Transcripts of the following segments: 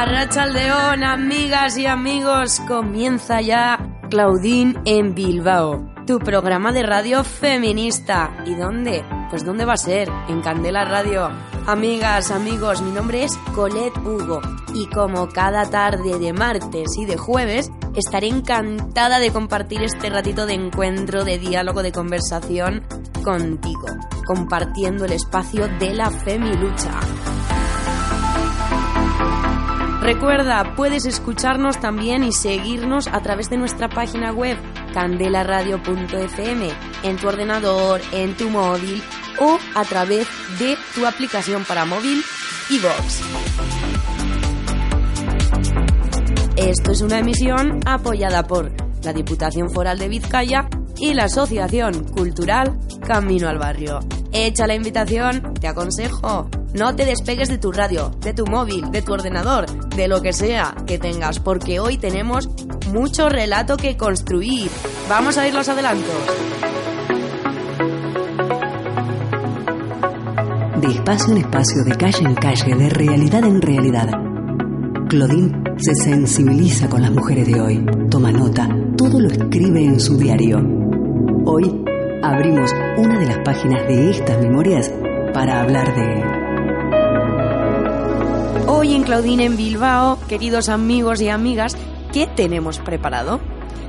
Arrachaldeón, amigas y amigos, comienza ya Claudine en Bilbao, tu programa de radio feminista. ¿Y dónde? Pues ¿dónde va a ser? En Candela Radio. Amigas, amigos, mi nombre es Colette Hugo y como cada tarde de martes y de jueves, estaré encantada de compartir este ratito de encuentro, de diálogo, de conversación contigo, compartiendo el espacio de la femilucha. Recuerda, puedes escucharnos también y seguirnos a través de nuestra página web candelaradio.fm en tu ordenador, en tu móvil o a través de tu aplicación para móvil iVoox. Esto es una emisión apoyada por la Diputación Foral de Vizcaya y la Asociación Cultural Camino al Barrio. Hecha la invitación, te aconsejo, no te despegues de tu radio, de tu móvil, de tu ordenador, de lo que sea que tengas, porque hoy tenemos mucho relato que construir. Vamos a ir los adelantos. De espacio en espacio, de calle en calle, de realidad en realidad. Claudine se sensibiliza con las mujeres de hoy, toma nota, todo lo escribe en su diario. Hoy abrimos una de las páginas de estas memorias para hablar de... Hoy en Claudine en Bilbao, queridos amigos y amigas, ¿qué tenemos preparado?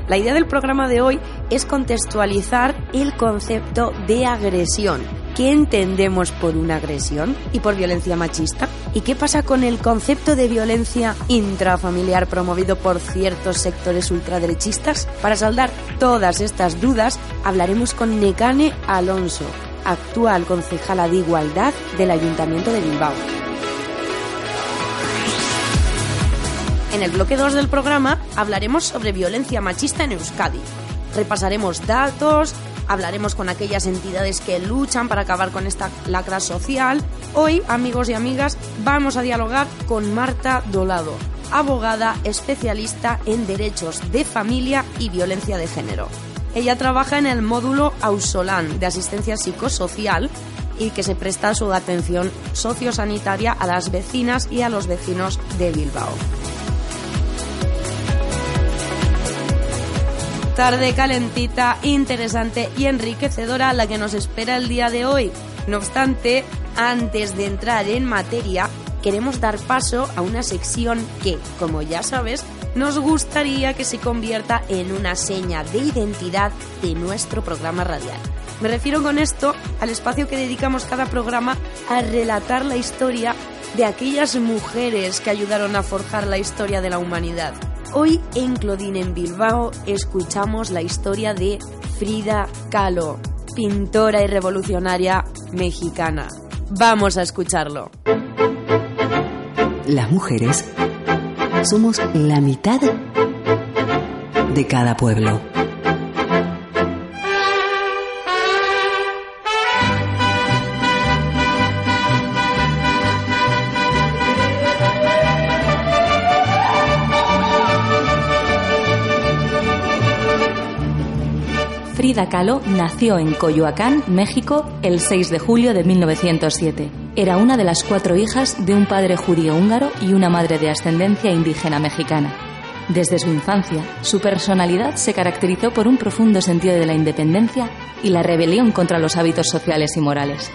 La idea del programa de hoy es contextualizar el concepto de agresión. ¿Qué entendemos por una agresión y por violencia machista? ¿Y qué pasa con el concepto de violencia intrafamiliar promovido por ciertos sectores ultraderechistas? Para saldar todas estas dudas, hablaremos con Necane Alonso, actual concejala de Igualdad del Ayuntamiento de Bilbao. En el bloque 2 del programa hablaremos sobre violencia machista en Euskadi. Repasaremos datos, hablaremos con aquellas entidades que luchan para acabar con esta lacra social. Hoy, amigos y amigas, vamos a dialogar con Marta Dolado, abogada especialista en derechos de familia y violencia de género. Ella trabaja en el módulo Ausolan de asistencia psicosocial y que se presta su atención sociosanitaria a las vecinas y a los vecinos de Bilbao. Tarde calentita, interesante y enriquecedora la que nos espera el día de hoy. No obstante, antes de entrar en materia, queremos dar paso a una sección que, como ya sabes, nos gustaría que se convierta en una seña de identidad de nuestro programa radial. Me refiero con esto al espacio que dedicamos cada programa a relatar la historia de aquellas mujeres que ayudaron a forjar la historia de la humanidad. Hoy en Claudine en Bilbao escuchamos la historia de Frida Kahlo, pintora y revolucionaria mexicana. Vamos a escucharlo. Las mujeres somos la mitad de cada pueblo. Frida Kahlo nació en Coyoacán, México, el 6 de julio de 1907. Era una de las cuatro hijas de un padre judío húngaro y una madre de ascendencia indígena mexicana. Desde su infancia, su personalidad se caracterizó por un profundo sentido de la independencia y la rebelión contra los hábitos sociales y morales.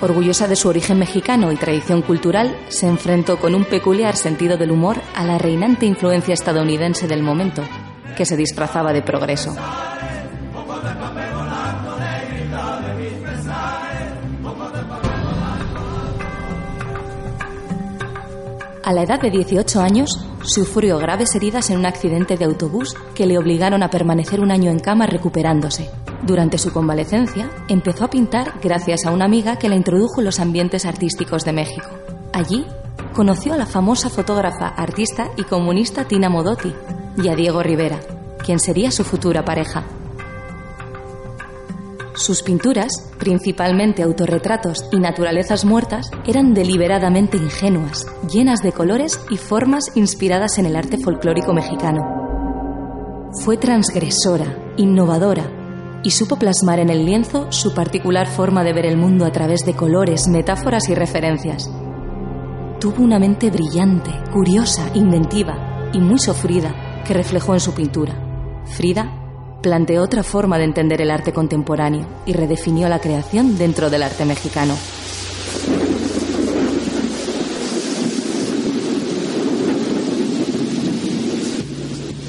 Orgullosa de su origen mexicano y tradición cultural, se enfrentó con un peculiar sentido del humor a la reinante influencia estadounidense del momento, que se disfrazaba de progreso. A la edad de 18 años, sufrió graves heridas en un accidente de autobús que le obligaron a permanecer un año en cama recuperándose. Durante su convalecencia, empezó a pintar gracias a una amiga que la introdujo en los ambientes artísticos de México. Allí, conoció a la famosa fotógrafa, artista y comunista Tina Modotti y a Diego Rivera, quien sería su futura pareja. Sus pinturas, principalmente autorretratos y naturalezas muertas, eran deliberadamente ingenuas, llenas de colores y formas inspiradas en el arte folclórico mexicano. Fue transgresora, innovadora, y supo plasmar en el lienzo su particular forma de ver el mundo a través de colores, metáforas y referencias. Tuvo una mente brillante, curiosa, inventiva y muy sufrida que reflejó en su pintura. Frida planteó otra forma de entender el arte contemporáneo y redefinió la creación dentro del arte mexicano.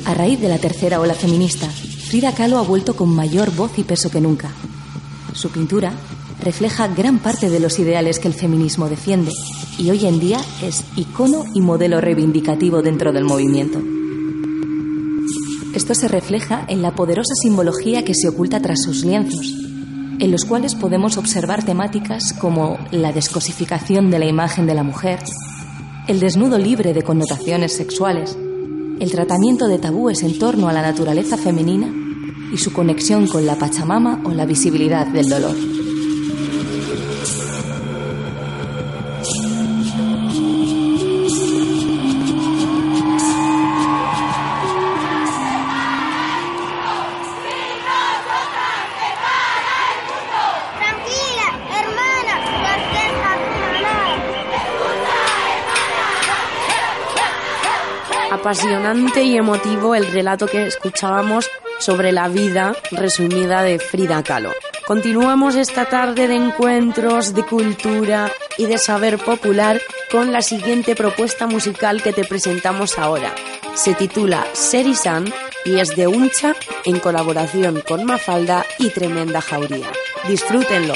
A raíz de la tercera ola feminista, Frida Kahlo ha vuelto con mayor voz y peso que nunca. Su pintura refleja gran parte de los ideales que el feminismo defiende y hoy en día es icono y modelo reivindicativo dentro del movimiento. Esto se refleja en la poderosa simbología que se oculta tras sus lienzos, en los cuales podemos observar temáticas como la descosificación de la imagen de la mujer, el desnudo libre de connotaciones sexuales, el tratamiento de tabúes en torno a la naturaleza femenina y su conexión con la Pachamama o la visibilidad del dolor. Apasionante y emotivo el relato que escuchábamos sobre la vida resumida de Frida Kahlo. Continuamos esta tarde de encuentros, de cultura y de saber popular con la siguiente propuesta musical que te presentamos ahora. Se titula Serisan y es de Uncha en colaboración con Mafalda y Tremenda Jauría. Disfrútenlo.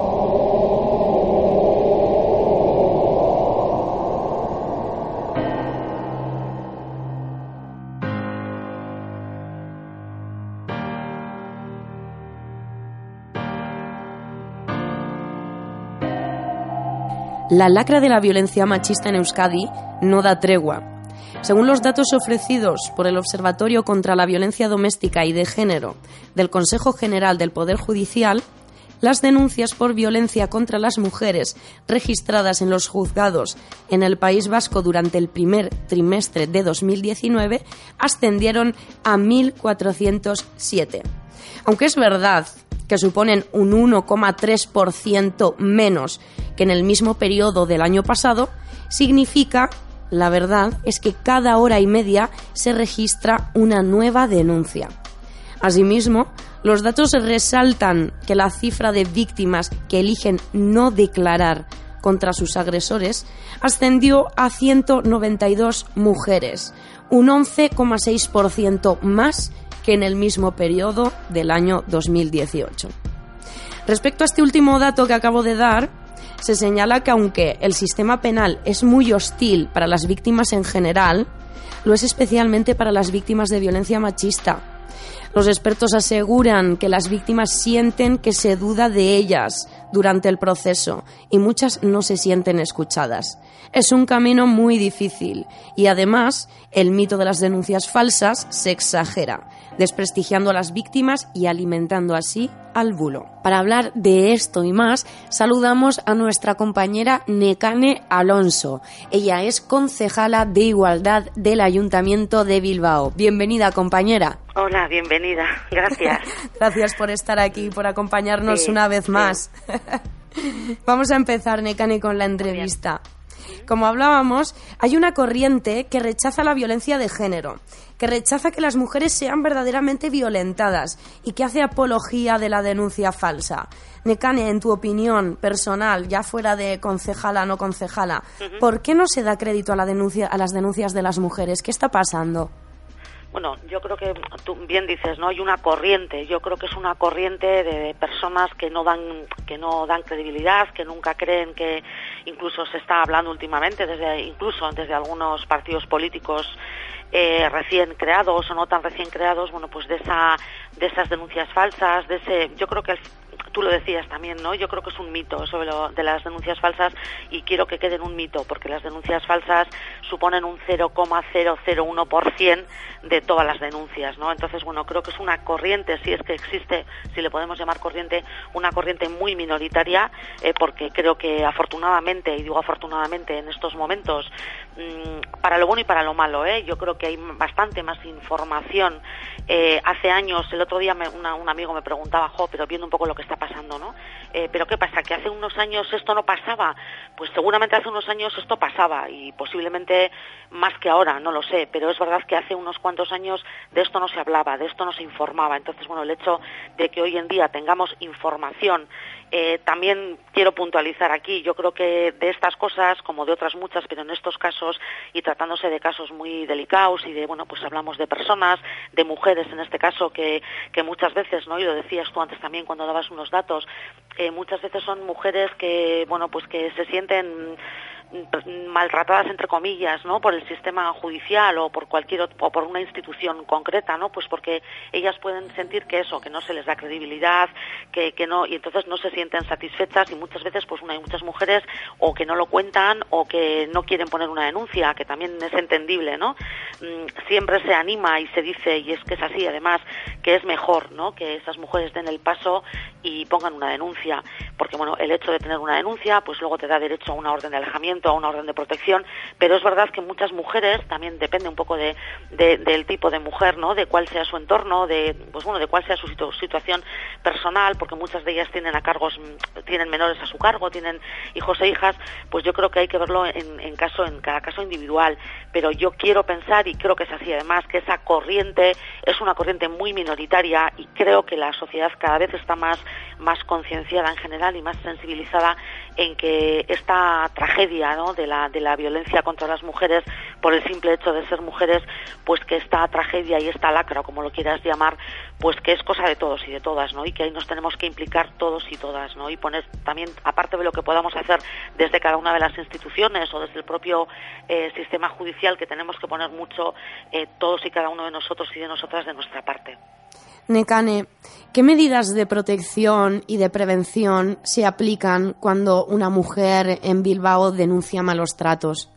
La lacra de la violencia machista en Euskadi no da tregua. Según los datos ofrecidos por el Observatorio contra la Violencia Doméstica y de Género del Consejo General del Poder Judicial, las denuncias por violencia contra las mujeres registradas en los juzgados en el País Vasco durante el primer trimestre de 2019 ascendieron a 1.407. Aunque es verdad que suponen un 1,3% menos que en el mismo periodo del año pasado, significa, la verdad, es que cada hora y media se registra una nueva denuncia. Asimismo, los datos resaltan que la cifra de víctimas que eligen no declarar contra sus agresores ascendió a 192 mujeres, un 11,6% más que en el mismo periodo del año 2018. Respecto a este último dato que acabo de dar, se señala que aunque el sistema penal es muy hostil para las víctimas en general, lo es especialmente para las víctimas de violencia machista. Los expertos aseguran que las víctimas sienten que se duda de ellas durante el proceso y muchas no se sienten escuchadas. Es un camino muy difícil y además el mito de las denuncias falsas se exagera desprestigiando a las víctimas y alimentando así al bulo. Para hablar de esto y más, saludamos a nuestra compañera Necane Alonso. Ella es concejala de Igualdad del Ayuntamiento de Bilbao. Bienvenida, compañera. Hola, bienvenida. Gracias. Gracias por estar aquí y por acompañarnos una vez más. Vamos a empezar, Necane, con la entrevista. Como hablábamos, hay una corriente que rechaza la violencia de género, que rechaza que las mujeres sean verdaderamente violentadas y que hace apología de la denuncia falsa. Necane, en tu opinión personal, ya fuera de concejala o no concejala, ¿por qué no se da crédito a, la denuncia, a las denuncias de las mujeres? ¿Qué está pasando? Bueno, yo creo que tú bien dices, ¿no? Hay una corriente. Yo creo que es una corriente de personas que no dan que no dan credibilidad, que nunca creen que incluso se está hablando últimamente desde incluso desde algunos partidos políticos eh, recién creados o no tan recién creados, bueno, pues de esa de esas denuncias falsas, de ese yo creo que tú lo decías también, ¿no? Yo creo que es un mito sobre lo de las denuncias falsas y quiero que queden un mito porque las denuncias falsas suponen un 0,001% de todas las denuncias, ¿no? Entonces, bueno, creo que es una corriente, si es que existe, si le podemos llamar corriente, una corriente muy minoritaria, eh, porque creo que afortunadamente, y digo afortunadamente en estos momentos, mm, para lo bueno y para lo malo, ¿eh? Yo creo que hay bastante más información. Eh, hace años, el otro día un amigo me preguntaba, jo, pero viendo un poco lo que está pasando, ¿no? Eh, pero ¿qué pasa? ¿Que hace unos años esto no pasaba? Pues seguramente hace unos años esto pasaba y posiblemente más que ahora, no lo sé, pero es verdad que hace unos cuantos años de esto no se hablaba, de esto no se informaba. Entonces, bueno, el hecho de que hoy en día tengamos información eh, también quiero puntualizar aquí, yo creo que de estas cosas, como de otras muchas, pero en estos casos, y tratándose de casos muy delicados y de, bueno, pues hablamos de personas, de mujeres en este caso, que, muchas veces, ¿no? Y lo decías tú antes también cuando dabas unos datos, eh, muchas veces son mujeres que, bueno, pues que se sienten maltratadas entre comillas no por el sistema judicial o por cualquier o por una institución concreta no pues porque ellas pueden sentir que eso que no se les da credibilidad que, que no y entonces no se sienten satisfechas y muchas veces pues hay muchas mujeres o que no lo cuentan o que no quieren poner una denuncia que también es entendible no mm, siempre se anima y se dice y es que es así además que es mejor no que esas mujeres den el paso y pongan una denuncia porque bueno el hecho de tener una denuncia pues luego te da derecho a una orden de alejamiento a una orden de protección, pero es verdad que muchas mujeres, también depende un poco de, del tipo de mujer, ¿no? De cuál sea su entorno, de, pues bueno, de cuál sea su situación personal, porque muchas de ellas tienen a cargos, tienen menores a su cargo, tienen hijos e hijas, pues yo creo que hay que verlo en, en caso, en cada caso individual. Pero yo quiero pensar, y creo que es así además, que esa corriente es una corriente muy minoritaria y creo que la sociedad cada vez está más más concienciada en general y más sensibilizada en que esta tragedia ¿no? de, la, de la violencia contra las mujeres por el simple hecho de ser mujeres, pues que esta tragedia y esta lacra, como lo quieras llamar, pues que es cosa de todos y de todas, ¿no? Y que ahí nos tenemos que implicar todos y todas, ¿no? Y poner también, aparte de lo que podamos hacer desde cada una de las instituciones o desde el propio eh, sistema judicial, que tenemos que poner mucho eh, todos y cada uno de nosotros y de nosotras de nuestra parte. Necane, ¿qué medidas de protección y de prevención se aplican cuando una mujer en Bilbao denuncia malos tratos?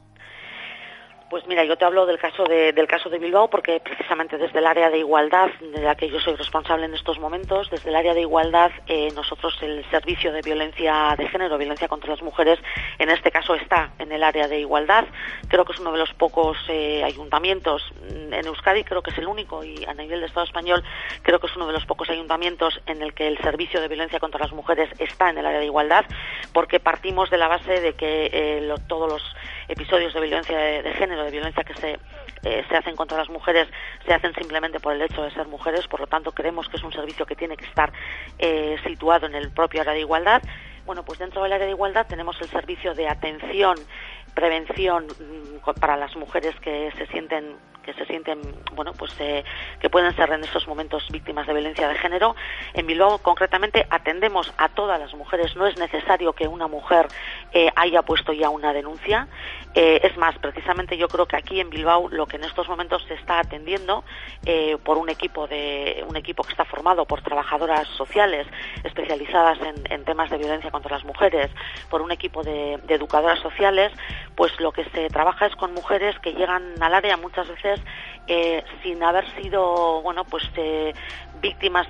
Pues mira, yo te hablo del caso de, del caso de Bilbao porque precisamente desde el área de igualdad, de la que yo soy responsable en estos momentos, desde el área de igualdad, eh, nosotros el servicio de violencia de género, violencia contra las mujeres, en este caso está en el área de igualdad. Creo que es uno de los pocos eh, ayuntamientos en Euskadi, creo que es el único y a nivel de Estado español creo que es uno de los pocos ayuntamientos en el que el servicio de violencia contra las mujeres está en el área de igualdad, porque partimos de la base de que eh, todos los episodios de violencia de, género, de violencia que se, eh, se hacen contra las mujeres, se hacen simplemente por el hecho de ser mujeres. Por lo tanto, creemos que es un servicio que tiene que estar eh, situado en el propio área de igualdad. Bueno, pues dentro del área de igualdad tenemos el servicio de atención, prevención mm, para las mujeres que se sienten que se sienten, bueno, pues eh, que pueden ser en estos momentos víctimas de violencia de género. En Bilbao, concretamente, atendemos a todas las mujeres. No es necesario que una mujer eh, haya puesto ya una denuncia. Eh, es más, precisamente yo creo que aquí en Bilbao lo que en estos momentos se está atendiendo por un equipo de un equipo que está formado por trabajadoras sociales especializadas en, temas de violencia contra las mujeres, por un equipo de educadoras sociales, pues lo que se trabaja es con mujeres que llegan al área muchas veces eh, sin haber sido, bueno, pues eh, víctimas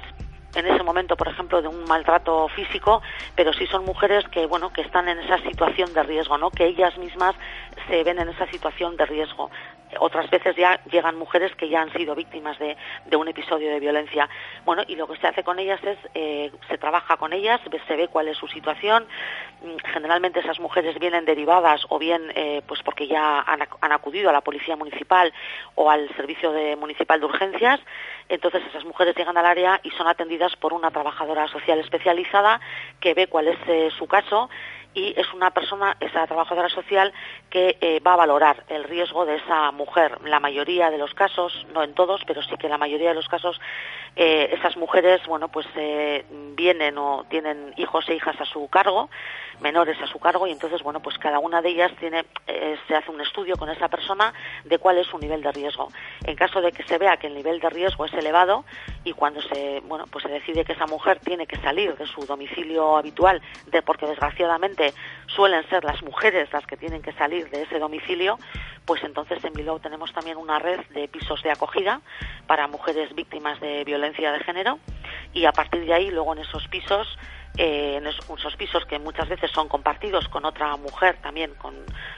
en ese momento, por ejemplo, de un maltrato físico, pero sí son mujeres que, bueno, que están en esa situación de riesgo, ¿no? Que ellas mismas se ven en esa situación de riesgo. Otras veces ya llegan mujeres que ya han sido víctimas de, un episodio de violencia. Bueno, y lo que se hace con ellas es, eh, se trabaja con ellas, se ve cuál es su situación. Mm, generalmente esas mujeres vienen derivadas o bien eh, pues porque ya han, acudido a la policía municipal o al servicio de, municipal de urgencias. Entonces esas mujeres llegan al área y son atendidas por una trabajadora social especializada que ve cuál es eh, su caso y es una persona, esa trabajadora social, que eh, va a valorar el riesgo de esa mujer. La mayoría de los casos, no en todos, pero sí que la mayoría de los casos, eh, esas mujeres, bueno, pues eh, vienen o tienen hijos e hijas a su cargo, menores a su cargo, y entonces, bueno, pues cada una de ellas tiene, se hace un estudio con esa persona de cuál es su nivel de riesgo. En caso de que se vea que el nivel de riesgo es elevado y cuando se, bueno, pues se decide que esa mujer tiene que salir de su domicilio habitual, de, porque desgraciadamente suelen ser las mujeres las que tienen que salir de ese domicilio, pues entonces en Bilbao tenemos también una red de pisos de acogida para mujeres víctimas de violencia de género y a partir de ahí luego en esos pisos eh, en esos pisos que muchas veces son compartidos con otra mujer también con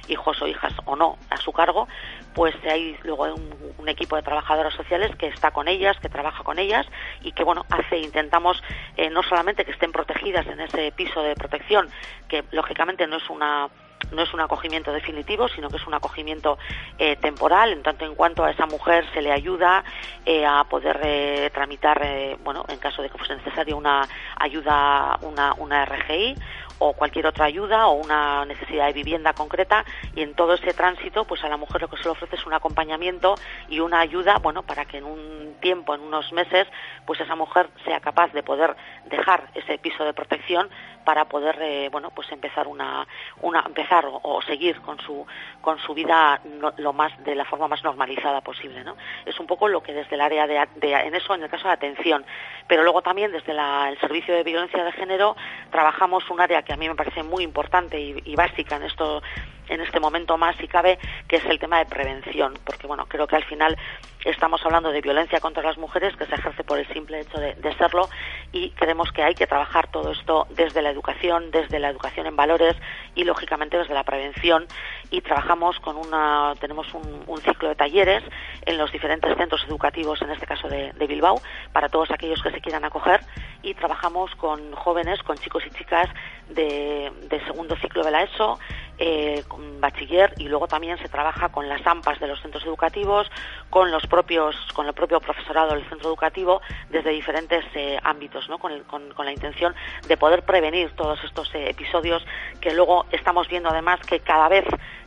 hijos o hijas o no a su cargo pues hay luego un, equipo de trabajadoras sociales que está con ellas que trabaja con ellas y que bueno hace intentamos eh, no solamente que estén protegidas en ese piso de protección que lógicamente no es una no es un acogimiento definitivo, sino que es un acogimiento eh, temporal, en tanto en cuanto a esa mujer se le ayuda eh, a poder eh, tramitar, bueno, en caso de que fuese necesario una ayuda, una, una RGI o cualquier otra ayuda o una necesidad de vivienda concreta y en todo ese tránsito pues a la mujer lo que se le ofrece es un acompañamiento y una ayuda bueno para que en un tiempo en unos meses pues esa mujer sea capaz de poder dejar ese piso de protección para poder eh, bueno pues empezar una una empezar o, seguir con su con su vida lo más de la forma más normalizada posible no es un poco lo que desde el área de, en eso en el caso de atención. Pero luego también desde el servicio de violencia de género trabajamos un área que a mí me parece muy importante y, básica en esto en este momento más si cabe, que es el tema de prevención, porque bueno, creo que al final estamos hablando de violencia contra las mujeres que se ejerce por el simple hecho de, serlo y creemos que hay que trabajar todo esto desde la educación, desde la educación en valores y lógicamente desde la prevención. Y trabajamos con una, tenemos un, ciclo de talleres en los diferentes centros educativos, en este caso de, Bilbao, para todos aquellos que se quieran acoger. Y trabajamos con jóvenes, con chicos y chicas de, segundo ciclo de la ESO, eh, con bachiller y luego también se trabaja con las AMPAs de los centros educativos, con los propios, con el propio profesorado del centro educativo desde diferentes eh, ámbitos, ¿no? Con, la intención de poder prevenir todos estos eh, episodios que luego estamos viendo además que cada vez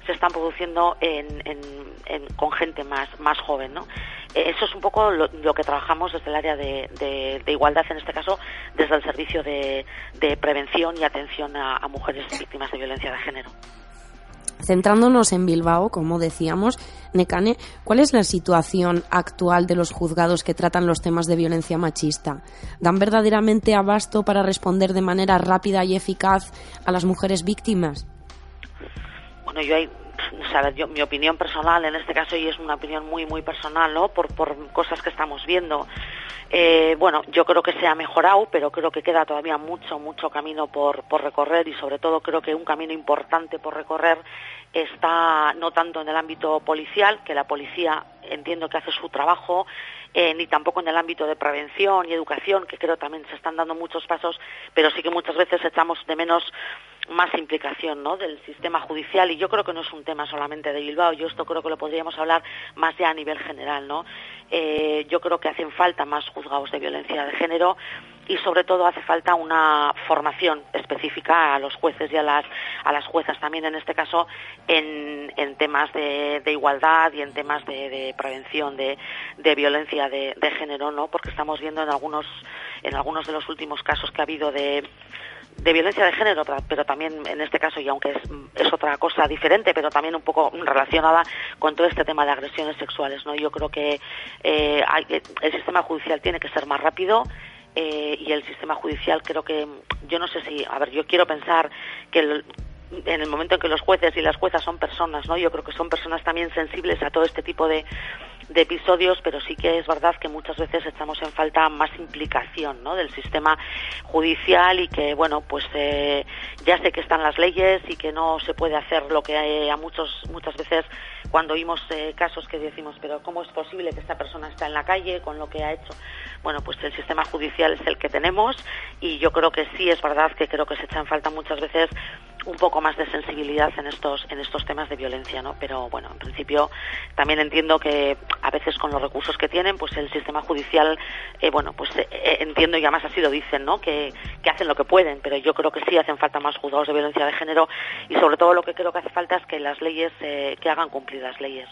se están produciendo con gente más, más joven, ¿no? Eso es un poco lo, que trabajamos desde el área de, igualdad, en este caso desde el servicio de, prevención y atención a mujeres víctimas de violencia de género. Centrándonos en Bilbao, como decíamos, Necane, ¿cuál es la situación actual de los juzgados que tratan los temas de violencia machista? ¿Dan verdaderamente abasto para responder de manera rápida y eficaz a las mujeres víctimas? Bueno, yo hay yo, mi opinión personal en este caso y es una opinión muy muy personal no por, por cosas que estamos viendo. Eh, bueno yo creo que se ha mejorado pero creo que queda todavía mucho mucho camino por, por recorrer y sobre todo creo que un camino importante por recorrer está no tanto en el ámbito policial que la policía entiendo que hace su trabajo eh, ni tampoco en el ámbito de prevención y educación que creo también se están dando muchos pasos pero sí que muchas veces echamos de menos más implicación ¿no? del sistema judicial y yo creo que no es un tema solamente de Bilbao, yo esto creo que lo podríamos hablar más ya a nivel general. ¿no? Eh, yo creo que hacen falta más juzgados de violencia de género y sobre todo hace falta una formación específica a los jueces y a las, a las juezas también en este caso en, en temas de, de, igualdad y en temas de, de prevención de, de violencia de, género, ¿no? Porque estamos viendo en algunos, en algunos de los últimos casos que ha habido de de violencia de género, pero también en este caso, y aunque es, otra cosa diferente, pero también un poco relacionada con todo este tema de agresiones sexuales, ¿no? Yo creo que eh, el sistema judicial tiene que ser más rápido, eh, y el sistema judicial creo que yo no sé si a ver yo quiero pensar que en el momento en que los jueces y las juezas son personas no yo creo que son personas también sensibles a todo este tipo de, de episodios, pero sí que es verdad que muchas veces echamos en falta más implicación ¿no? del sistema judicial y que, bueno, pues eh, ya sé que están las leyes y que no se puede hacer lo que eh, a muchos, muchas veces cuando oímos eh, casos que decimos, pero ¿cómo es posible que esta persona está en la calle con lo que ha hecho? Bueno, pues el sistema judicial es el que tenemos y yo creo que sí es verdad que creo que se echa en falta muchas veces un poco más de sensibilidad en estos en estos temas de violencia, ¿no? Pero bueno, en principio también entiendo que a veces con los recursos que tienen, pues el sistema judicial, eh, bueno, pues eh, eh, entiendo y además así lo dicen, ¿no? Que, que hacen lo que pueden, pero yo creo que sí hacen falta más juzgados de violencia de género y sobre todo lo que creo que hace falta es que las leyes que hagan cumplir las leyes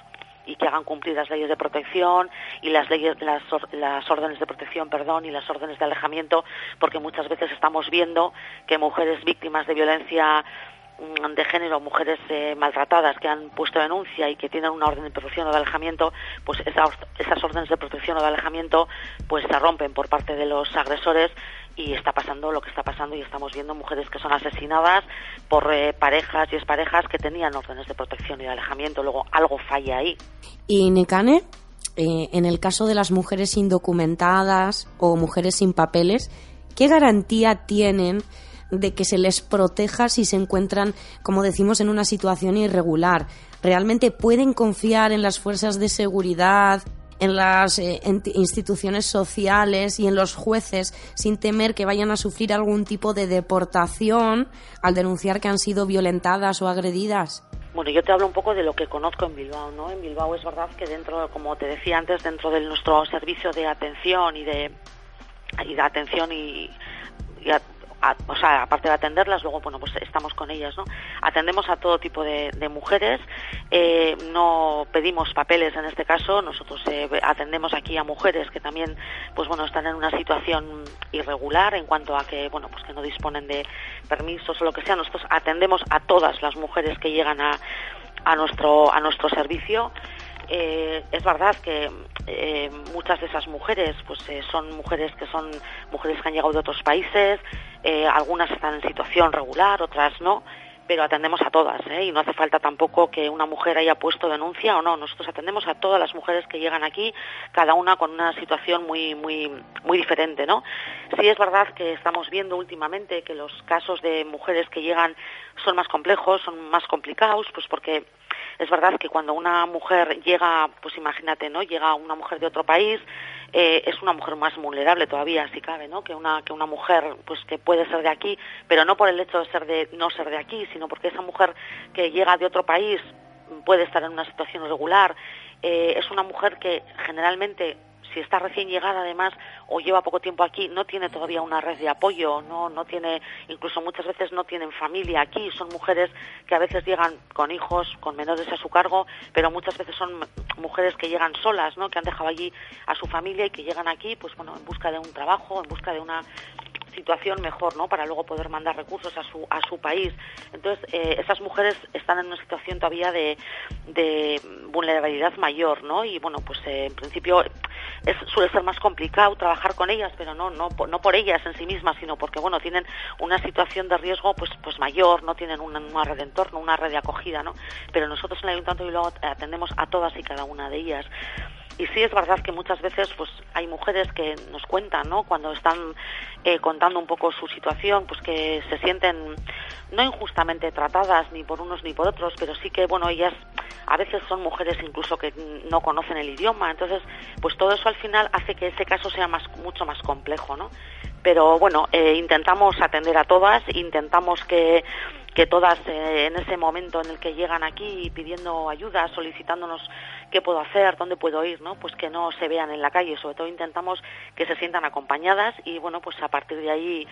y que hagan cumplir las leyes de protección y las leyes las, las órdenes de protección perdón y las órdenes de alejamiento porque muchas veces estamos viendo que mujeres víctimas de violencia de género, mujeres eh, maltratadas que han puesto denuncia y que tienen una orden de protección o de alejamiento, pues esas, esas órdenes de protección o de alejamiento pues se rompen por parte de los agresores y está pasando lo que está pasando y estamos viendo mujeres que son asesinadas por eh, parejas y exparejas que tenían órdenes de protección y de alejamiento. Luego algo falla ahí. Y Necane, eh, en el caso de las mujeres indocumentadas o mujeres sin papeles, ¿qué garantía tienen? De que se les proteja si se encuentran, como decimos, en una situación irregular. ¿Realmente pueden confiar en las fuerzas de seguridad en las eh, instituciones sociales y en los jueces sin temer que vayan a sufrir algún tipo de deportación al denunciar que han sido violentadas o agredidas? Bueno, yo te hablo un poco de lo que conozco en Bilbao, ¿no? En Bilbao es verdad que dentro, como te decía antes, dentro de nuestro servicio de atención y de, y de atención y, y o sea, aparte de atenderlas, luego, bueno, pues estamos con ellas, ¿no? Atendemos a todo tipo de, mujeres, eh, no pedimos papeles en este caso, nosotros eh, atendemos aquí a mujeres que también, pues bueno, están en una situación irregular en cuanto a que, bueno, pues que no disponen de permisos o lo que sea, nosotros atendemos a todas las mujeres que llegan a, a nuestro, a nuestro servicio, eh, es verdad que eh, muchas de esas mujeres pues eh, son mujeres que son mujeres que han llegado de otros países algunas están en situación regular otras no pero atendemos a todas y no hace falta tampoco que una mujer haya puesto denuncia o no. Nosotros atendemos a todas las mujeres que llegan aquí cada una con una situación muy muy muy diferente no sí es verdad que estamos viendo últimamente que los casos de mujeres que llegan son más complejos son más complicados pues porque es verdad que cuando una mujer llega, pues imagínate, ¿no? Llega una mujer de otro país, eh, es una mujer más vulnerable todavía, si cabe, ¿no? Que una, que una mujer, pues que puede ser de aquí, pero no por el hecho de ser de, no ser de aquí, sino porque esa mujer que llega de otro país puede estar en una situación irregular, eh, es una mujer que generalmente si está recién llegada además o lleva poco tiempo aquí, no tiene todavía una red de apoyo, no, no tiene, incluso muchas veces no tienen familia aquí, son mujeres que a veces llegan con hijos, con menores a su cargo, pero muchas veces son mujeres que llegan solas, ¿no? que han dejado allí a su familia y que llegan aquí, pues bueno, en busca de un trabajo, en busca de una situación mejor, ¿no? Para luego poder mandar recursos a su, a su país. Entonces, eh, esas mujeres están en una situación todavía de, de vulnerabilidad mayor, ¿no? Y bueno, pues eh, en principio suele ser más complicado trabajar con ellas, pero no, no, no por ellas en sí mismas, sino porque, bueno, tienen una situación de riesgo pues, pues mayor, no tienen una, una red de entorno, una red de acogida, ¿no? Pero nosotros en el Ayuntamiento y luego atendemos a todas y cada una de ellas. Y sí es verdad que muchas veces pues hay mujeres que nos cuentan, ¿no? Cuando están eh, contando un poco su situación, pues que se sienten no injustamente tratadas ni por unos ni por otros, pero sí que, bueno, ellas a veces son mujeres incluso que no conocen el idioma, entonces, pues todo eso al final hace que ese caso sea más, mucho más complejo, ¿no? Pero bueno, eh, intentamos atender a todas, intentamos que que todas eh, en ese momento en el que llegan aquí pidiendo ayuda, solicitándonos qué puedo hacer, dónde puedo ir, ¿no? Pues que no se vean en la calle, sobre todo intentamos que se sientan acompañadas y bueno, pues a partir de ahí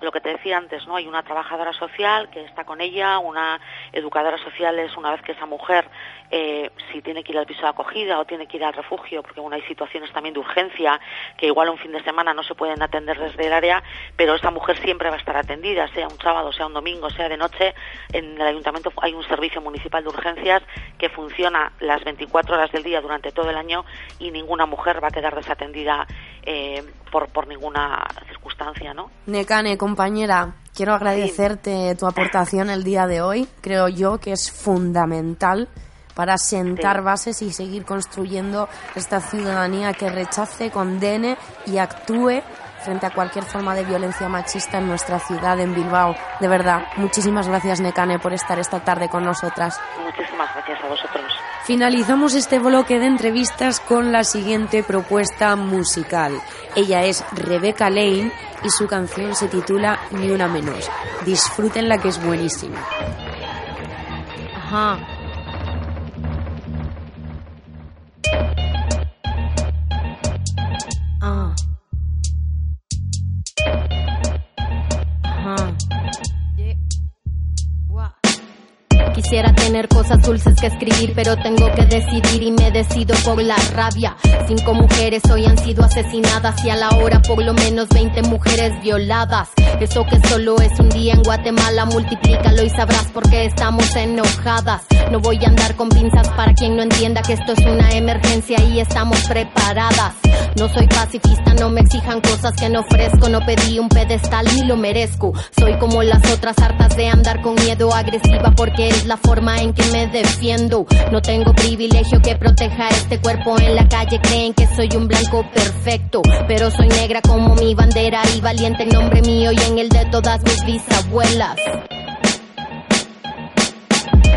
lo que te decía antes, ¿no? Hay una trabajadora social que está con ella, una educadora social es una vez que esa mujer, eh, si tiene que ir al piso de acogida o tiene que ir al refugio, porque bueno, hay situaciones también de urgencia que igual un fin de semana no se pueden atender desde el área, pero esa mujer siempre va a estar atendida, sea un sábado, sea un domingo, sea de noche. En el ayuntamiento hay un servicio municipal de urgencias que funciona las 24 horas del día durante todo el año y ninguna mujer va a quedar desatendida eh, por, por ninguna circunstancia, ¿no? Necane, compañera, quiero agradecerte tu aportación el día de hoy. Creo yo que es fundamental para sentar bases y seguir construyendo esta ciudadanía que rechace, condene y actúe frente a cualquier forma de violencia machista en nuestra ciudad, en Bilbao. De verdad, muchísimas gracias, Necane, por estar esta tarde con nosotras. Muchísimas gracias a vosotros. Finalizamos este bloque de entrevistas con la siguiente propuesta musical. Ella es Rebecca Lane y su canción se titula Ni una menos. Disfrútenla que es buenísima. Ajá. Cosas dulces que escribir, pero tengo que decidir y me decido por la rabia. Cinco mujeres hoy han sido asesinadas y a la hora por lo menos 20 mujeres violadas. Eso que solo es un día en Guatemala, multiplícalo y sabrás por qué estamos enojadas. No voy a andar con pinzas para quien no entienda que esto es una emergencia y estamos No soy pacifista, no me exijan cosas que no ofrezco, no pedí un pedestal ni lo merezco. Soy como las otras hartas de andar con miedo agresiva porque es la forma en que me defiendo. No tengo privilegio que proteja este cuerpo en la calle. Creen que soy un blanco perfecto, pero soy negra como mi bandera y valiente en nombre mío y en el de todas mis bisabuelas.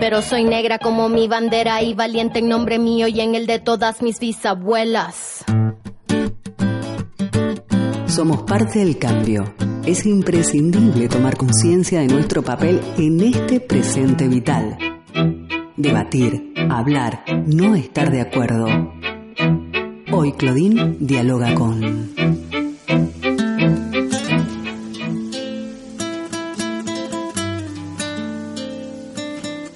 Pero soy negra como mi bandera y valiente en nombre mío y en el de todas mis bisabuelas. Somos parte del cambio. Es imprescindible tomar conciencia de nuestro papel en este presente vital. Debatir, hablar, no estar de acuerdo. Hoy Claudine dialoga con...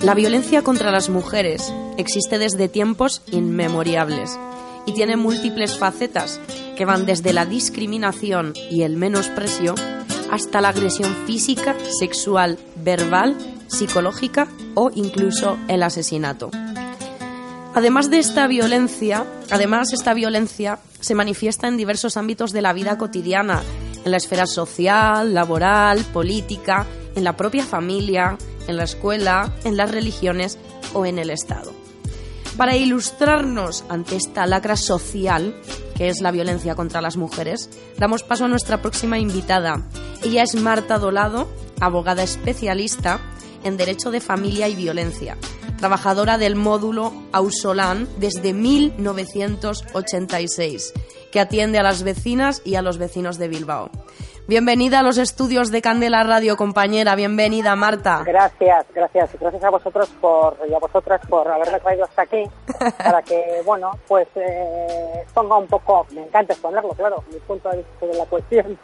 La violencia contra las mujeres existe desde tiempos inmemoriales y tiene múltiples facetas que van desde la discriminación y el menosprecio hasta la agresión física, sexual, verbal, psicológica o incluso el asesinato. Además de esta violencia, además esta violencia se manifiesta en diversos ámbitos de la vida cotidiana, en la esfera social, laboral, política, en la propia familia, en la escuela, en las religiones o en el Estado. Para ilustrarnos ante esta lacra social, que es la violencia contra las mujeres, damos paso a nuestra próxima invitada. Ella es Marta Dolado, abogada especialista en Derecho de Familia y Violencia, trabajadora del módulo Ausolán desde 1986, que atiende a las vecinas y a los vecinos de Bilbao. Bienvenida a los estudios de Candela Radio, compañera. Bienvenida, Marta. Gracias, gracias. Gracias a vosotros por, y a vosotras por haberme traído hasta aquí para que, bueno, pues eh, ponga un poco, me encanta exponerlo, claro, mi punto de vista de la cuestión.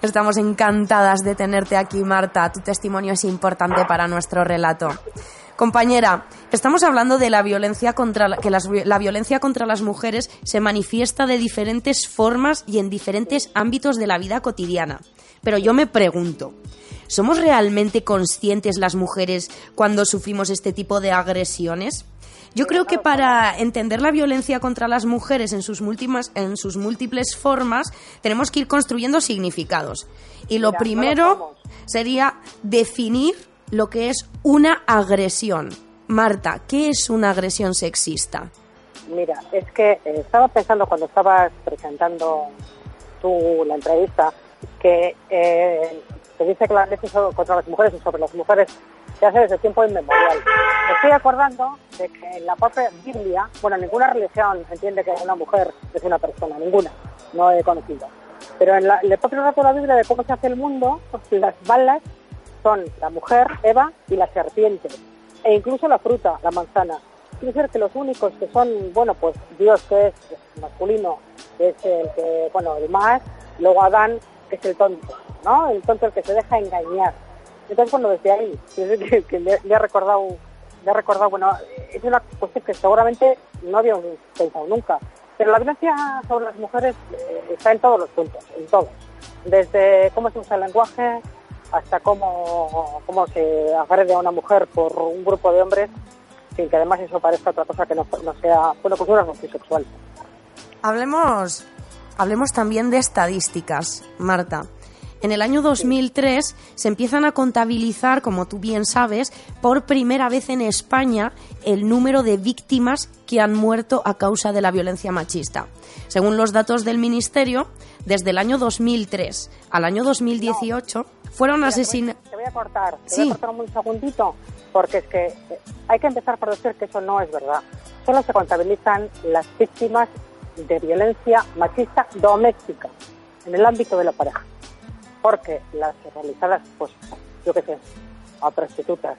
Estamos encantadas de tenerte aquí, Marta. Tu testimonio es importante para nuestro relato. Compañera, estamos hablando de la violencia contra que la violencia contra las mujeres se manifiesta de diferentes formas y en diferentes ámbitos de la vida cotidiana. Pero yo me pregunto, ¿somos realmente conscientes las mujeres cuando sufrimos este tipo de agresiones? Yo creo que para entender la violencia contra las mujeres en sus, múltiples, en sus múltiples formas, tenemos que ir construyendo significados. Y lo primero sería definir lo que es una agresión. Marta, ¿qué es una agresión sexista? Mira, es que eh, estaba pensando cuando estabas presentando tú la entrevista que eh, se dice que la agresión contra las mujeres y sobre las mujeres se hace desde tiempo inmemorial. Me estoy acordando de que en la propia Biblia, bueno, ninguna religión entiende que una mujer es una persona, ninguna, no he conocido. Pero en, la, el propio relato de la Biblia de cómo se hace el mundo, las balas son la mujer, Eva, y la serpiente, e incluso la fruta, la manzana. Quiere decir que los únicos que son, bueno, pues Dios que es masculino, que es el que, bueno, el más, luego Adán, que es el tonto, ¿no? El tonto el que se deja engañar. Entonces, bueno, desde ahí, que, le, ha recordado, le ha recordado, bueno, es una cuestión que seguramente no habíamos pensado nunca. Pero la violencia sobre las mujeres eh, está en todos los puntos, en todos. Desde cómo se usa el lenguaje, hasta cómo, cómo se agrede a una mujer por un grupo de hombres sin que además eso parezca otra cosa que no, no sea, bueno, pues una sexual. Hablemos, hablemos también de estadísticas, Marta. En el año 2003 se empiezan a contabilizar, como tú bien sabes, por primera vez en España el número de víctimas que han muerto a causa de la violencia machista. Según los datos del Ministerio, desde el año 2003 al año 2018 fueron asesinados. Te voy a cortar, te voy a cortar un segundito, porque es que eh, hay que empezar por decir que eso no es verdad. Solo se contabilizan las víctimas de violencia machista doméstica en el ámbito de la pareja porque las realizadas, pues, yo qué sé, a prostitutas,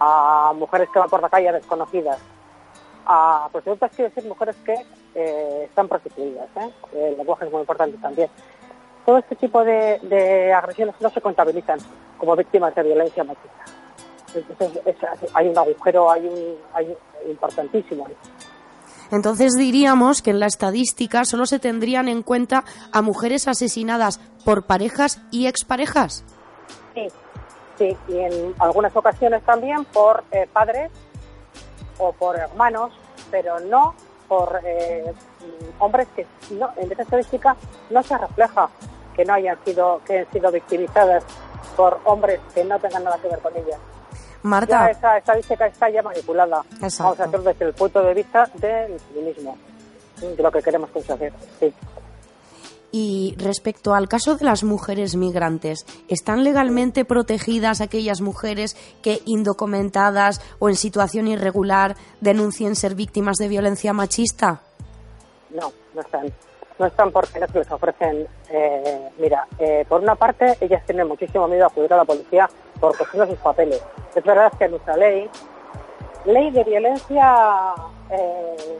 a mujeres que van por la calle desconocidas, a prostitutas quiero decir mujeres que eh, están prostituidas, ¿eh? el lenguaje es muy importante también. Todo este tipo de, agresiones no se contabilizan como víctimas de violencia machista. Entonces, hay un agujero, hay un, hay un importantísimo. Entonces diríamos que en la estadística solo se tendrían en cuenta a mujeres asesinadas por parejas y exparejas. Sí, sí, y en algunas ocasiones también por eh, padres o por hermanos, pero no por eh, hombres que no, en esta estadística no se refleja que no hayan sido que hayan sido victimizadas por hombres que no tengan nada que ver con ellas. Marta. Ya esa estadística está ya manipulada. Vamos a hacerlo desde el punto de vista del feminismo, de lo que queremos conseguir. Sí. Y respecto al caso de las mujeres migrantes, ¿están legalmente protegidas aquellas mujeres que indocumentadas o en situación irregular denuncien ser víctimas de violencia machista? No, no están. No están porque no se les ofrecen. Eh, mira, eh, por una parte, ellas tienen muchísimo miedo a acudir a la policía por cuestión de sus papeles. Es verdad que nuestra ley, ley de violencia eh,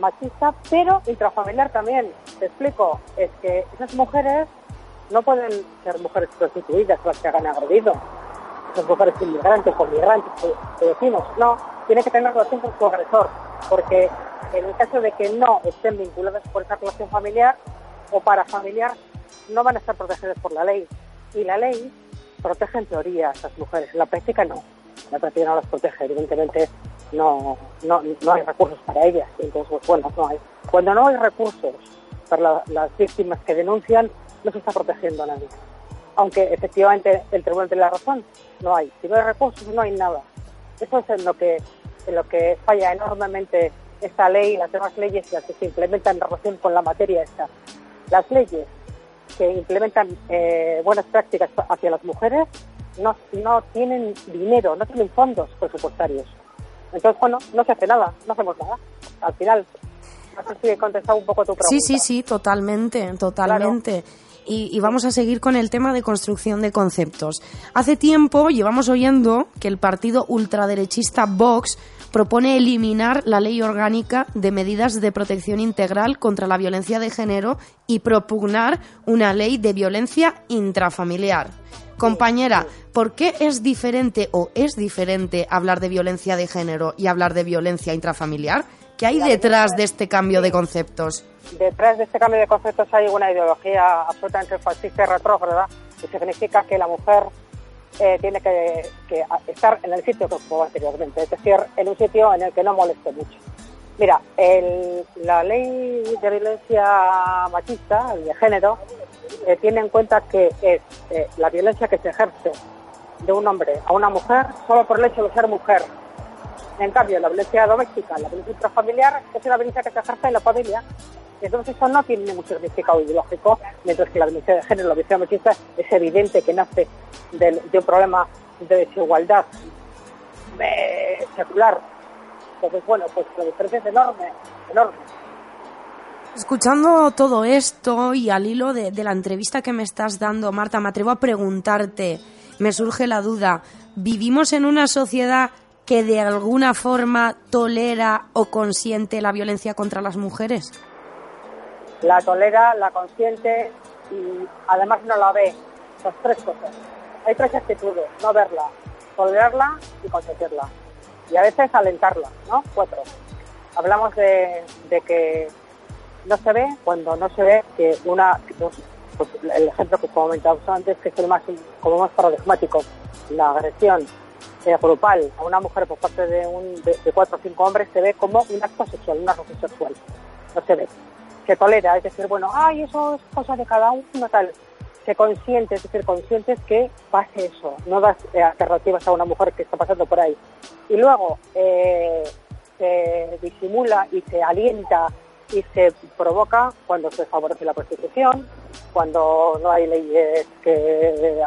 machista, pero intrafamiliar también. Te explico, es que esas mujeres no pueden ser mujeres prostituidas las que hagan agredido. Esas mujeres inmigrantes o migrantes que, decimos, no, tiene que tener relación con su agresor, porque en el caso de que no estén vinculadas por esa relación familiar o para familiar, no van a estar protegidas por la ley. Y la ley protege en teoría a esas mujeres, en la práctica no. La práctica no las protege, evidentemente no, no, no hay recursos para ellas. Entonces, pues, bueno, no hay. Cuando no hay recursos para las víctimas que denuncian, no se está protegiendo a nadie. Aunque efectivamente el tribunal tiene la razón, no hay. Si no hay recursos, no hay nada. Eso es en lo que, en lo que falla enormemente esta ley y las demás leyes las que se implementan en relación con la materia esta. Las leyes que implementan eh, buenas prácticas hacia las mujeres no, no tienen dinero, no tienen fondos presupuestarios. Entonces, bueno, no se hace nada, no hacemos nada. Al final, no sé si he contestado un poco tu pregunta. Sí, sí, sí, totalmente, totalmente. Y, y, vamos a seguir con el tema de construcción de conceptos. Hace tiempo llevamos oyendo que el partido ultraderechista Vox propone eliminar la ley orgánica de medidas de protección integral contra la violencia de género y propugnar una ley de violencia intrafamiliar. Compañera, ¿por qué es diferente o es diferente hablar de violencia de género y hablar de violencia intrafamiliar? ¿Qué hay detrás de este cambio de conceptos? Detrás de este cambio de conceptos hay una ideología absolutamente fascista y retrógrada que significa que la mujer eh, tiene que, estar en el sitio que fue anteriormente, es decir, en un sitio en el que no moleste mucho. Mira, la ley de violencia machista, de género, eh, tiene en cuenta que es eh, la violencia que se ejerce de un hombre a una mujer solo por el hecho de ser mujer. En cambio, la violencia doméstica, la violencia intrafamiliar, es una violencia que se ejerce en la familia. Entonces eso no tiene ningún significado ideológico, mientras que la violencia de género, la violencia machista, es evidente que nace de, un problema de desigualdad eh, secular. Entonces, bueno, pues la diferencia es enorme, enorme. Escuchando todo esto y al hilo de, la entrevista que me estás dando, Marta, me atrevo a preguntarte, me surge la duda, ¿vivimos en una sociedad que de alguna forma tolera o consiente la violencia contra las mujeres? La tolera, la consiente y además no la ve. Las tres cosas. Hay tres actitudes, no verla, tolerarla y consentirla. Y a veces alentarla, ¿no? Cuatro. Hablamos de que no se ve cuando no se ve que una, pues, el ejemplo que comentábamos antes, que es el más, como más paradigmático, la agresión eh, grupal a una mujer por parte de, un, de, cuatro o cinco hombres se ve como un acto sexual, una relación sexual. No se ve. Se tolera, es decir, bueno, ay, eso es cosa de cada uno, tal. Se consiente, es decir, conscientes que pase eso, no das eh, alternativas a una mujer que está pasando por ahí. Y luego eh, se disimula y se alienta y se provoca cuando se favorece la prostitución, cuando no hay leyes que,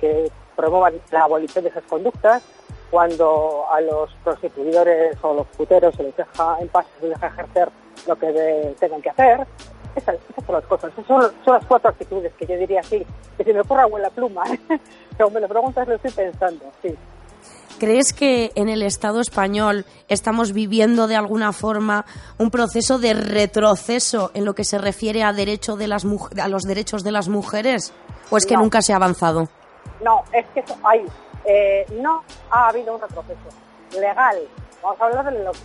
que promuevan la abolición de esas conductas, cuando a los prostituidores o los puteros se les deja en paz, se les deja ejercer lo que tengan que hacer. Esas, son las cosas, esas son, las cuatro actitudes que yo diría así, que si me ocurra en la pluma, pero me lo preguntas lo estoy pensando, sí. ¿Crees que en el Estado español estamos viviendo de alguna forma un proceso de retroceso en lo que se refiere a, derecho de las a los derechos de las mujeres? ¿O es que nunca se ha avanzado? No, es que hay, eh, no ha habido un retroceso legal. Vamos a hablar de los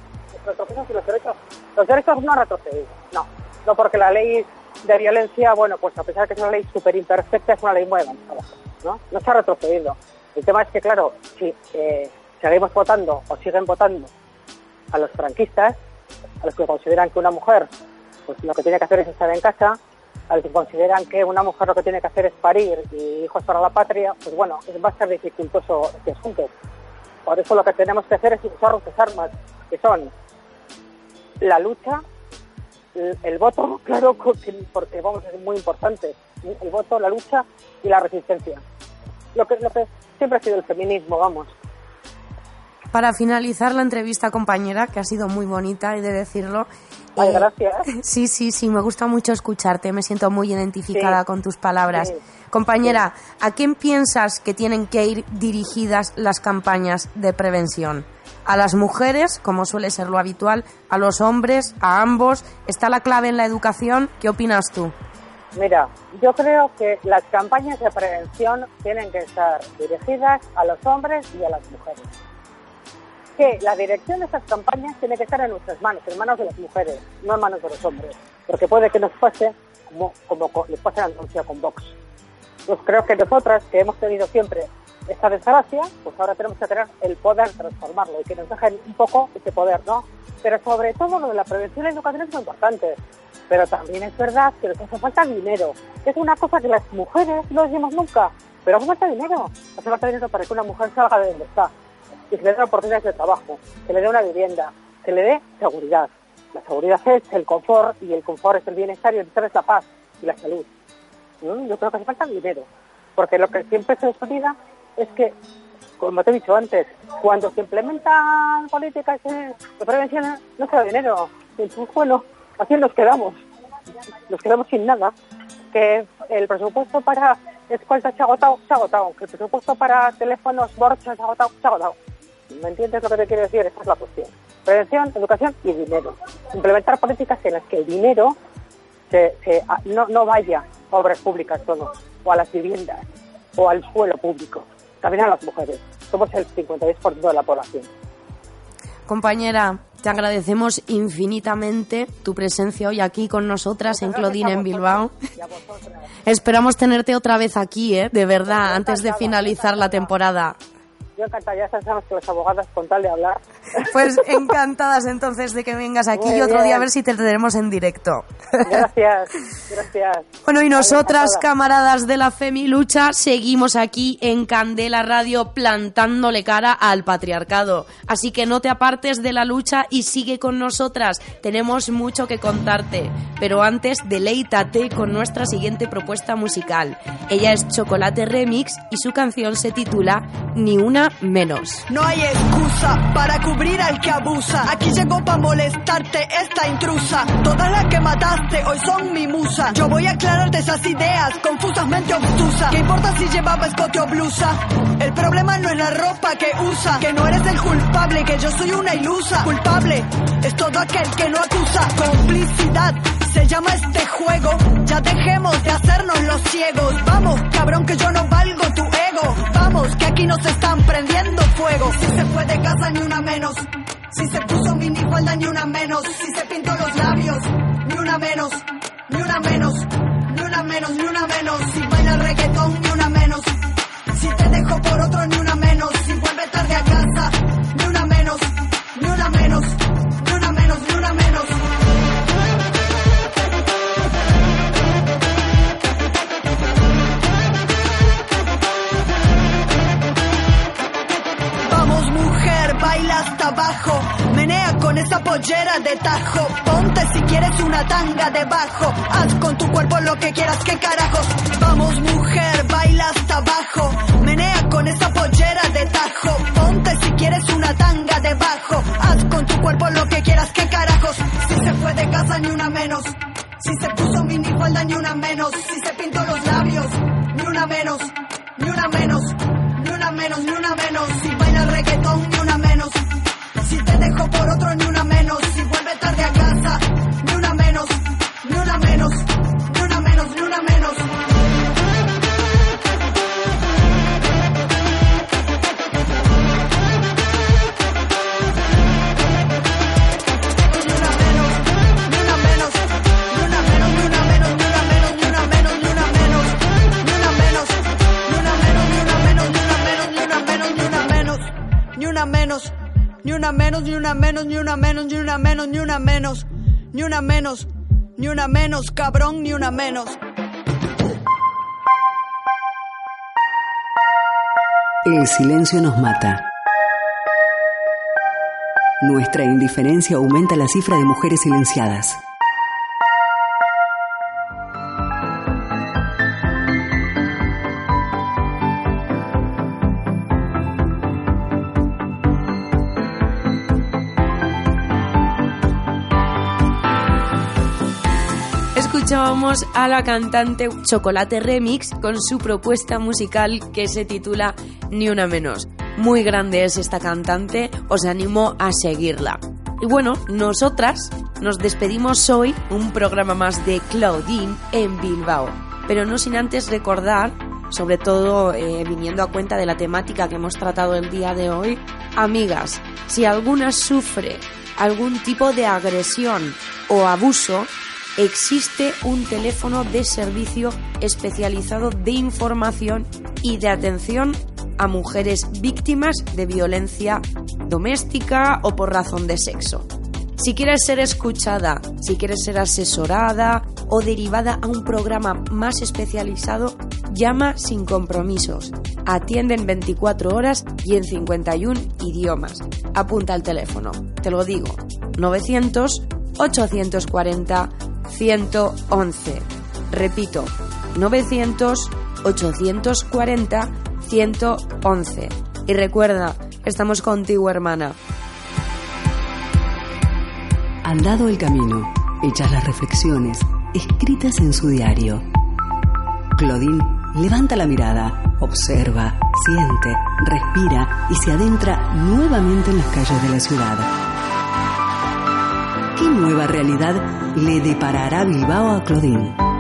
retrocesos y los derechos. Los derechos no han retrocedido, no. No porque la ley de violencia, bueno, pues a pesar de que es una ley súper imperfecta, es una ley muy avanzada, ¿no? No se ha retrocedido. El tema es que, claro, si eh, seguimos votando o siguen votando a los franquistas, a los que consideran que una mujer pues lo que tiene que hacer es estar en casa, a los que consideran que una mujer lo que tiene que hacer es parir y hijos para la patria, pues bueno, va a ser dificultoso este asunto. Por eso lo que tenemos que hacer es usar otras armas, que son la lucha el, voto, claro, porque vamos, es muy importante, el voto, la lucha y la resistencia. Lo que siempre ha sido el feminismo, vamos. Para finalizar la entrevista, compañera, que ha sido muy bonita, he de decirlo. Ay, eh, gracias. Sí, sí, sí, me gusta mucho escucharte, me siento muy identificada con tus palabras. Compañera, ¿a quién piensas que tienen que ir dirigidas las campañas de prevención? ¿A las mujeres, como suele ser lo habitual? ¿A los hombres? ¿A ambos? ¿Está la clave en la educación? ¿Qué opinas tú? Mira, yo creo que las campañas de prevención tienen que estar dirigidas a los hombres y a las mujeres. Que la dirección de esas campañas tiene que estar en nuestras manos, en manos de las mujeres, no en manos de los hombres. Porque puede que nos pase como, como les pasa en Andalucía con Vox pues creo que nosotras, que hemos tenido siempre esta desgracia, pues ahora tenemos que tener el poder transformarlo y que nos dejen un poco ese poder, ¿no? Pero sobre todo lo de la prevención y la educación es muy importante. Pero también es verdad que nos hace falta dinero. Es una cosa que las mujeres no decimos nunca, pero hace falta dinero. Hace falta dinero para que una mujer salga de donde está y se le dé oportunidades de trabajo, que le dé una vivienda, que le dé seguridad. La seguridad es el confort y el confort es el bienestar y el bienestar es la paz y la salud. Yo creo que hace falta dinero, porque lo que siempre se olvida es que, como te he dicho antes, cuando se implementan políticas de prevención no se da dinero. Entonces, bueno, así nos quedamos. Nos quedamos sin nada. Que el presupuesto para escoltas se ha agotado, se ha agotado. Que el presupuesto para teléfonos borchas se ha agotado, se ha agotado. ¿Me entiendes lo que te quiero decir? Esa es la cuestión. Prevención, educación y dinero. Implementar políticas en las que el dinero se, no, no vaya obras públicas todo, o a las viviendas, o al suelo público, también a las mujeres. Somos el 56% de la población. Compañera, te agradecemos infinitamente tu presencia hoy aquí con nosotras en Clodina, en Bilbao. Esperamos tenerte otra vez aquí, ¿eh? de verdad, antes de finalizar la temporada. Yo encantada, ya sabemos que los abogados con tal de hablar. Pues encantadas entonces de que vengas aquí y otro día a ver si te tenemos en directo. Gracias, gracias. Bueno, y nosotras, camaradas de la Femi Lucha, seguimos aquí en Candela Radio plantándole cara al patriarcado. Así que no te apartes de la lucha y sigue con nosotras. Tenemos mucho que contarte. Pero antes, deleítate con nuestra siguiente propuesta musical. Ella es Chocolate Remix y su canción se titula Ni una menos. No hay excusa para cubrir al que abusa. Aquí llegó para molestarte esta intrusa. Todas las que mataste hoy son mi musa. Yo voy a aclararte esas ideas confusamente obtusa. ¿Qué importa si llevaba escote o blusa? El problema no es la ropa que usa. Que no eres el culpable, que yo soy una ilusa. Culpable es todo aquel que no acusa. Complicidad se llama este juego. Ya dejemos de hacernos los ciegos. Vamos, cabrón, que yo no valgo tu ego. Vamos, que aquí nos están prendiendo fuego. Si se fue de casa ni una menos. Si se puso minifalda ni una menos. Si se pintó los labios, ni una menos. Ni una menos. Ni una menos, ni una menos. Si baila reggaetón, ni una menos. Si te dejo por otro, ni una menos. Si vuelve tarde a casa, ni una menos. Ni una menos. Ni una menos, ni una menos. Abajo. Menea con esa pollera de tajo. Ponte si quieres una tanga debajo. Haz con tu cuerpo lo que quieras, que carajos. Vamos, mujer, baila hasta abajo. Menea con esa pollera de tajo. Ponte si quieres una tanga debajo. Haz con tu cuerpo lo que quieras, que carajos. Si se fue de casa, ni una menos. Si se puso minifalda, ni una menos. Si se pintó los labios, ni una menos. Ni una menos ni una menos, ni una menos. Si baila reggaetón, ni una menos, ni una menos, ni una menos, ni una menos, ni una menos, ni una menos, ni una menos, cabrón, ni una menos. El silencio nos mata. Nuestra indiferencia aumenta la cifra de mujeres silenciadas. A la cantante Chocolate Remix con su propuesta musical que se titula Ni una menos. Muy grande es esta cantante, os animo a seguirla. Y bueno, nosotras nos despedimos hoy, un programa más de Claudine en Bilbao. Pero no sin antes recordar, sobre todo eh, viniendo a cuenta de la temática que hemos tratado el día de hoy, amigas, si alguna sufre algún tipo de agresión o abuso, existe un teléfono de servicio especializado de información y de atención a mujeres víctimas de violencia doméstica o por razón de sexo. Si quieres ser escuchada, si quieres ser asesorada o derivada a un programa más especializado, llama sin compromisos. Atienden 24 horas y en 51 idiomas. Apunta al teléfono, te lo digo, 900 840 111. Repito, 900 840 111. Y recuerda, estamos contigo, hermana. Andado el camino, hechas las reflexiones, escritas en su diario. Claudine levanta la mirada, observa, siente, respira y se adentra nuevamente en las calles de la ciudad. ¿Qué nueva realidad le deparará Bilbao a Claudine?